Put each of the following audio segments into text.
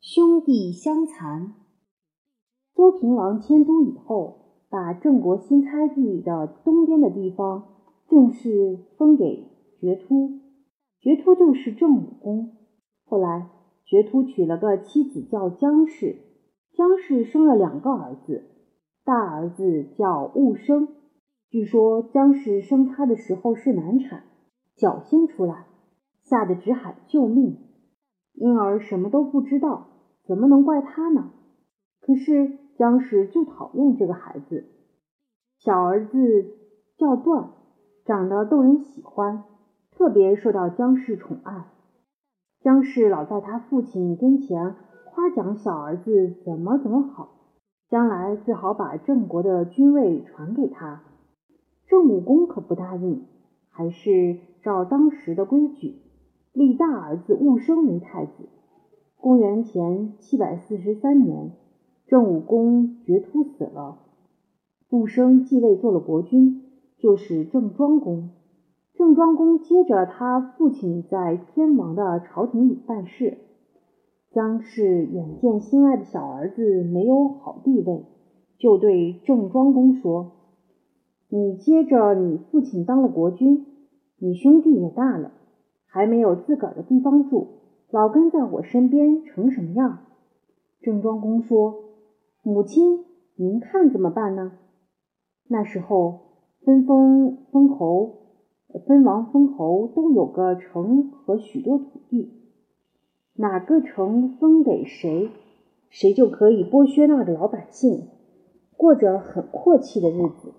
兄弟相残。周平王迁都以后，把郑国新开辟的东边的地方正式封给觉突，觉突就是郑武公。后来，觉突娶了个妻子叫姜氏，姜氏生了两个儿子，大儿子叫戊生。据说姜氏生他的时候是难产，脚先出来，吓得直喊救命。婴儿什么都不知道，怎么能怪他呢？可是姜氏就讨厌这个孩子。小儿子叫段，长得逗人喜欢，特别受到姜氏宠爱。姜氏老在他父亲跟前夸奖小儿子怎么怎么好，将来最好把郑国的君位传给他。郑武公可不答应，还是照当时的规矩。立大儿子戊生为太子。公元前七百四十三年，郑武公觉突死了，戊生继位做了国君，就是郑庄公。郑庄公接着他父亲在天王的朝廷里办事。姜氏眼见心爱的小儿子没有好地位，就对郑庄公说：“你接着你父亲当了国君，你兄弟也大了。”还没有自个儿的地方住，老跟在我身边成什么样？郑庄公说：“母亲，您看怎么办呢？”那时候分封封侯、分王、封侯都有个城和许多土地，哪个城分给谁，谁就可以剥削那个老百姓，过着很阔气的日子。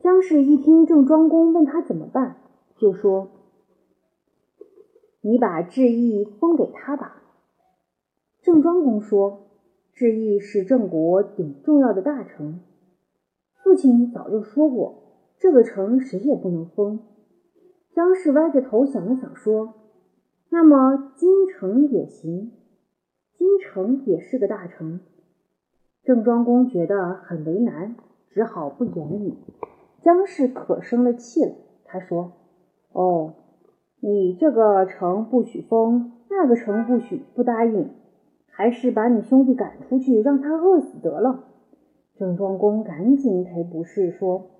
姜氏一听郑庄公问他怎么办，就说。你把智义封给他吧。郑庄公说：“智义是郑国顶重要的大臣，父亲早就说过，这个城谁也不能封。”姜氏歪着头想了想，说：“那么京城也行，京城也是个大城。”郑庄公觉得很为难，只好不言语。姜氏可生了气了，他说：“哦。”你这个城不许封，那个城不许不答应，还是把你兄弟赶出去，让他饿死得了。郑庄公赶紧赔不是，说：“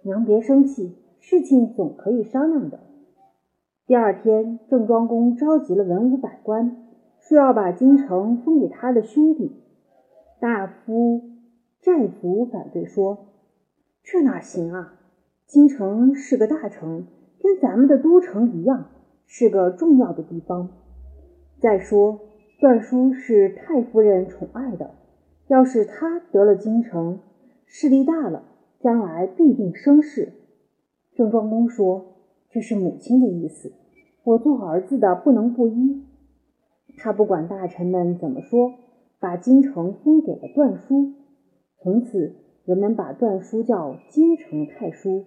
娘别生气，事情总可以商量的。”第二天，郑庄公召集了文武百官，说要把京城封给他的兄弟。大夫寨族反对说：“这哪行啊？京城是个大城。”跟咱们的都城一样，是个重要的地方。再说，段叔是太夫人宠爱的，要是他得了京城，势力大了，将来必定生事。郑庄公说：“这是母亲的意思，我做儿子的不能不依。”他不管大臣们怎么说，把京城封给了段叔。从此，人们把段叔叫京城太叔。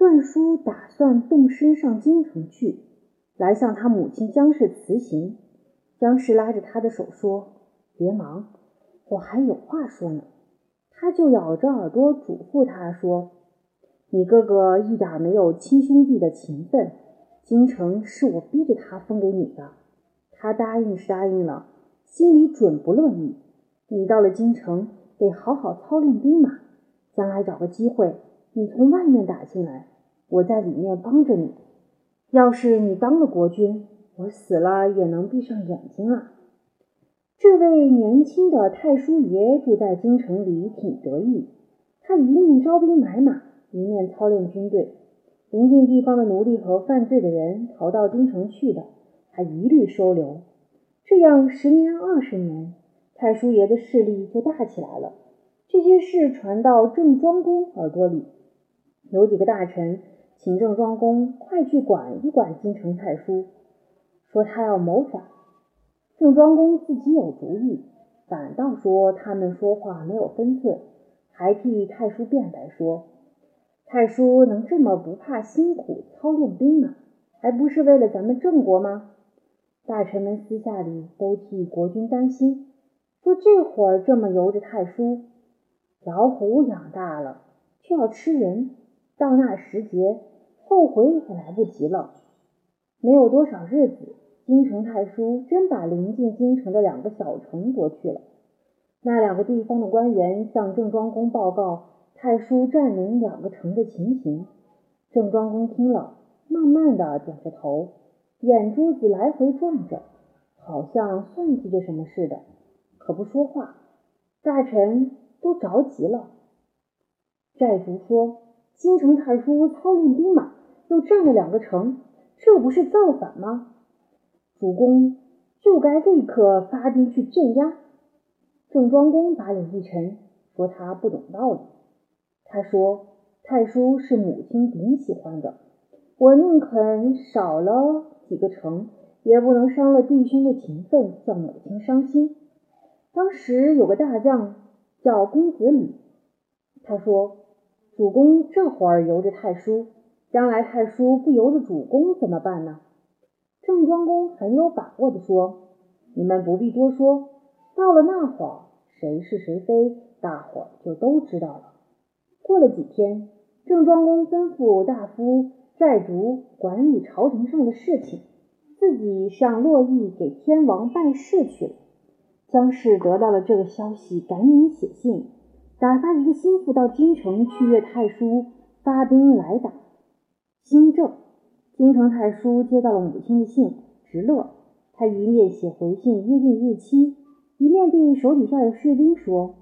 段叔打算动身上京城去，来向他母亲姜氏辞行。姜氏拉着他的手说：“别忙，我还有话说呢。”他就咬着耳朵嘱咐他说：“你哥哥一点没有亲兄弟的情分，京城是我逼着他封给你的。他答应是答应了，心里准不乐意。你到了京城，得好好操练兵马，将来找个机会，你从外面打进来。”我在里面帮着你。要是你当了国君，我死了也能闭上眼睛啊。这位年轻的太叔爷住在京城里，挺得意。他一面招兵买马，一面操练军队。邻近地方的奴隶和犯罪的人逃到京城去的，他一律收留。这样十年二十年，太叔爷的势力就大起来了。这些事传到郑庄公耳朵里，有几个大臣。请郑庄公快去管一管京城太叔，说他要谋反。郑庄公自己有主意，反倒说他们说话没有分寸，还替太叔辩白说：太叔能这么不怕辛苦操练兵马，还不是为了咱们郑国吗？大臣们私下里都替国君担心，说这会儿这么由着太叔，老虎养大了却要吃人，到那时节。后悔也来不及了。没有多少日子，京城太叔真把临近京城的两个小城夺去了。那两个地方的官员向郑庄公报告太叔占领两个城的情形。郑庄公听了，慢慢的点着头，眼珠子来回转着，好像算计着什么似的，可不说话。大臣都着急了。寨主说：“京城太叔操练兵马，又占了两个城，这不是造反吗？主公就该立刻发兵去镇压。”郑庄公把脸一沉，说他不懂道理。他说：“太叔是母亲顶喜欢的，我宁肯少了几个城，也不能伤了弟兄的情分，叫母亲伤心。”当时有个大将叫公子吕，他说。主公这会儿由着太叔，将来太叔不由着主公怎么办呢？郑庄公很有把握地说：“你们不必多说，到了那会儿，谁是谁非，大伙儿就都知道了。”过了几天，郑庄公吩咐大夫寨主管理朝廷上的事情，自己上洛邑给天王办事去了。姜氏得到了这个消息，赶紧写信。打发一个心腹到京城去约太叔发兵来打新郑。京城太叔接到了母亲的信，直乐。他一面写回信约定日期，一面对手底下的士兵说：“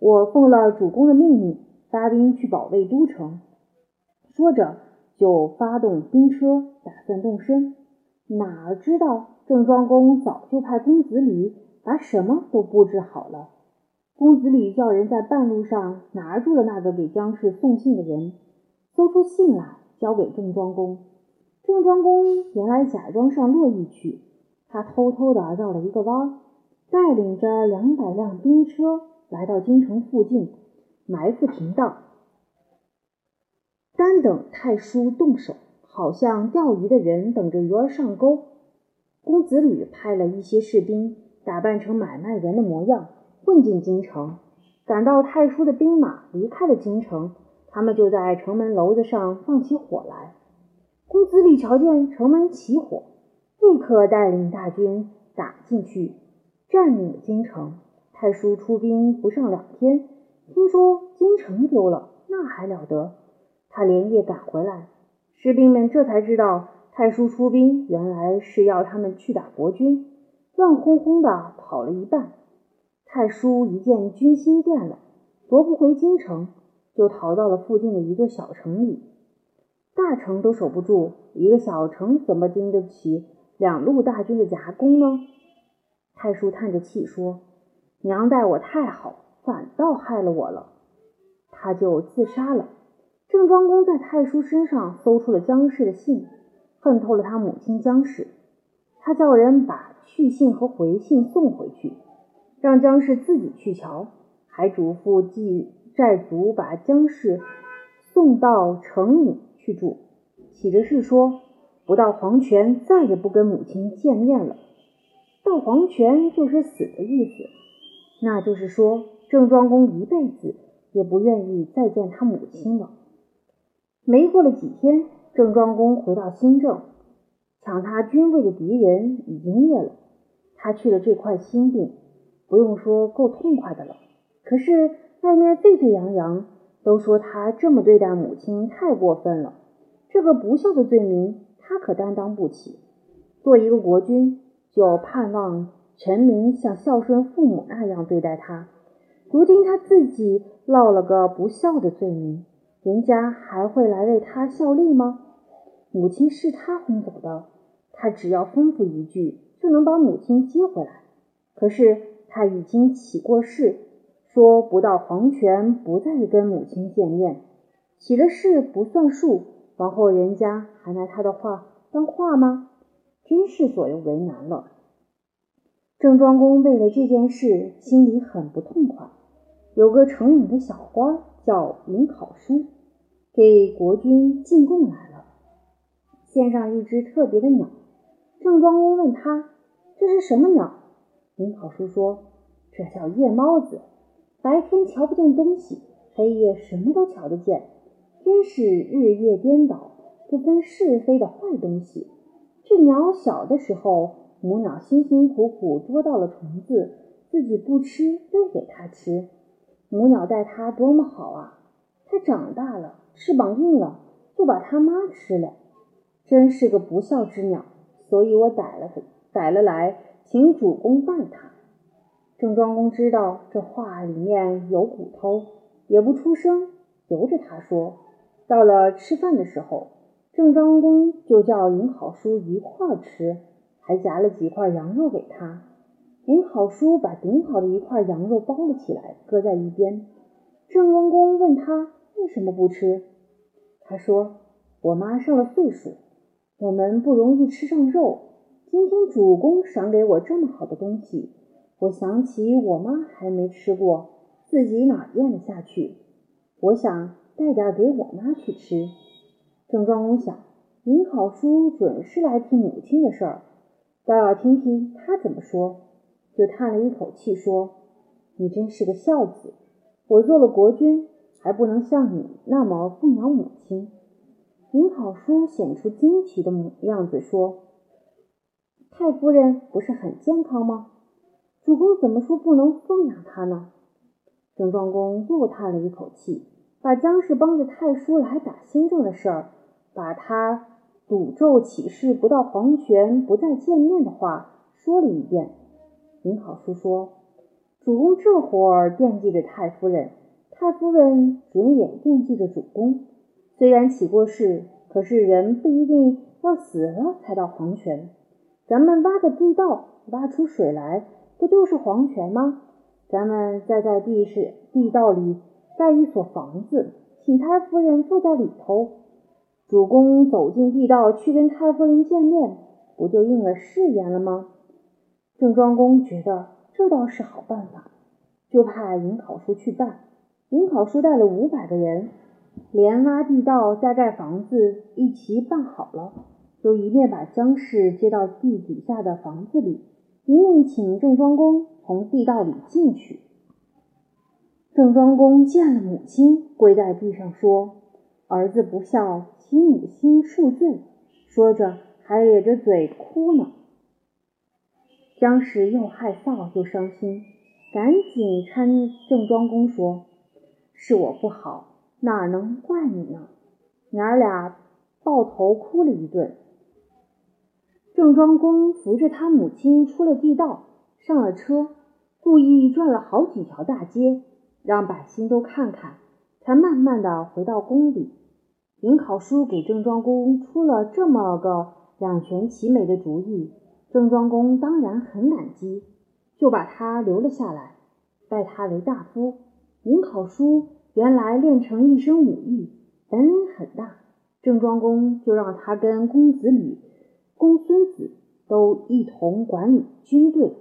我奉了主公的命令，发兵去保卫都城。”说着就发动兵车，打算动身。哪知道郑庄公早就派公子吕把什么都布置好了。公子吕叫人在半路上拿住了那个给姜氏送信的人，搜出信来交给郑庄公。郑庄公原来假装上洛邑去，他偷偷的绕了一个弯，带领着两百辆兵车来到京城附近，埋伏停当，单等太叔动手，好像钓鱼的人等着鱼儿上钩。公子吕派了一些士兵，打扮成买卖人的模样。混进京城，赶到太叔的兵马离开了京城，他们就在城门楼子上放起火来。公子李瞧见城门起火，立刻带领大军打进去，占领了京城。太叔出兵不上两天，听说京城丢了，那还了得？他连夜赶回来，士兵们这才知道，太叔出兵原来是要他们去打国军，乱哄哄的跑了一半。太叔一见军心变了，夺不回京城，就逃到了附近的一座小城里。大城都守不住，一个小城怎么经得起两路大军的夹攻呢？太叔叹着气说：“娘待我太好，反倒害了我了。”他就自杀了。郑庄公在太叔身上搜出了姜氏的信，恨透了他母亲姜氏，他叫人把去信和回信送回去。让姜氏自己去瞧，还嘱咐祭寨族把姜氏送到城里去住。起着誓说，不到黄泉再也不跟母亲见面了。到黄泉就是死的意思，那就是说郑庄公一辈子也不愿意再见他母亲了。没过了几天，郑庄公回到新郑，抢他军位的敌人已经灭了，他去了这块新地。不用说，够痛快的了。可是外面沸沸扬扬，都说他这么对待母亲太过分了。这个不孝的罪名，他可担当不起。做一个国君，就盼望臣民像孝顺父母那样对待他。如今他自己落了个不孝的罪名，人家还会来为他效力吗？母亲是他轰走的，他只要吩咐一句，就能把母亲接回来。可是。他已经起过誓，说不到黄泉不再跟母亲见面。起了誓不算数，往后人家还拿他的话当话吗？真是左右为难了。郑庄公为了这件事心里很不痛快。有个城里的小官叫尹考叔，给国君进贡来了，献上一只特别的鸟。郑庄公问他：“这是什么鸟？”林考叔说：“这叫夜猫子，白天瞧不见东西，黑夜什么都瞧得见，真是日夜颠倒、不分是非的坏东西。这鸟小的时候，母鸟辛辛苦苦捉到了虫子，自己不吃，喂给它吃。母鸟待它多么好啊！它长大了，翅膀硬了，就把它妈吃了。真是个不孝之鸟，所以我逮了逮了来，请主公办它。郑庄公知道这话里面有骨头，也不出声，由着他说。到了吃饭的时候，郑庄公就叫尹好书一块儿吃，还夹了几块羊肉给他。尹好书把顶好的一块羊肉包了起来，搁在一边。郑庄公问他为什么不吃，他说：“我妈上了岁数。”我们不容易吃上肉。今天主公赏给我这么好的东西，我想起我妈还没吃过，自己哪咽得下去？我想带点给我妈去吃。郑庄公想，尹好书准是来听母亲的事儿，倒要听听他怎么说。就叹了一口气说：“你真是个孝子。我做了国君，还不能像你那么奉养母亲。”尹考叔显出惊奇的样子说：“太夫人不是很健康吗？主公怎么说不能奉养他呢？”郑庄公又叹了一口气，把姜氏帮着太叔来打新政的事儿，把他赌咒起誓不到黄泉不再见面的话说了一遍。尹考叔说：“主公这会儿惦记着太夫人，太夫人准也惦记着主公。”虽然起过誓，可是人不一定要死了才到黄泉。咱们挖个地道，挖出水来，不就是黄泉吗？咱们再在地势地道里盖一所房子，请太夫人住在里头。主公走进地道去跟太夫人见面，不就应了誓言了吗？郑庄公觉得这倒是好办法，就派尹考叔去办。尹考叔带了五百个人。连挖地道再盖房子一齐办好了，就一面把姜氏接到地底下的房子里，一面请郑庄公从地道里进去。郑庄公见了母亲，跪在地上说：“儿子不孝，其母亲恕罪。”说着还咧着嘴哭呢。姜氏又害臊又伤心，赶紧搀郑庄公说：“是我不好。”哪能怪你呢？娘儿俩抱头哭了一顿。郑庄公扶着他母亲出了地道，上了车，故意转了好几条大街，让百姓都看看，才慢慢的回到宫里。尹考叔给郑庄公出了这么个两全其美的主意，郑庄公当然很感激，就把他留了下来，拜他为大夫。尹考叔。原来练成一身武艺，本领很大。郑庄公就让他跟公子吕、公孙子都一同管理军队。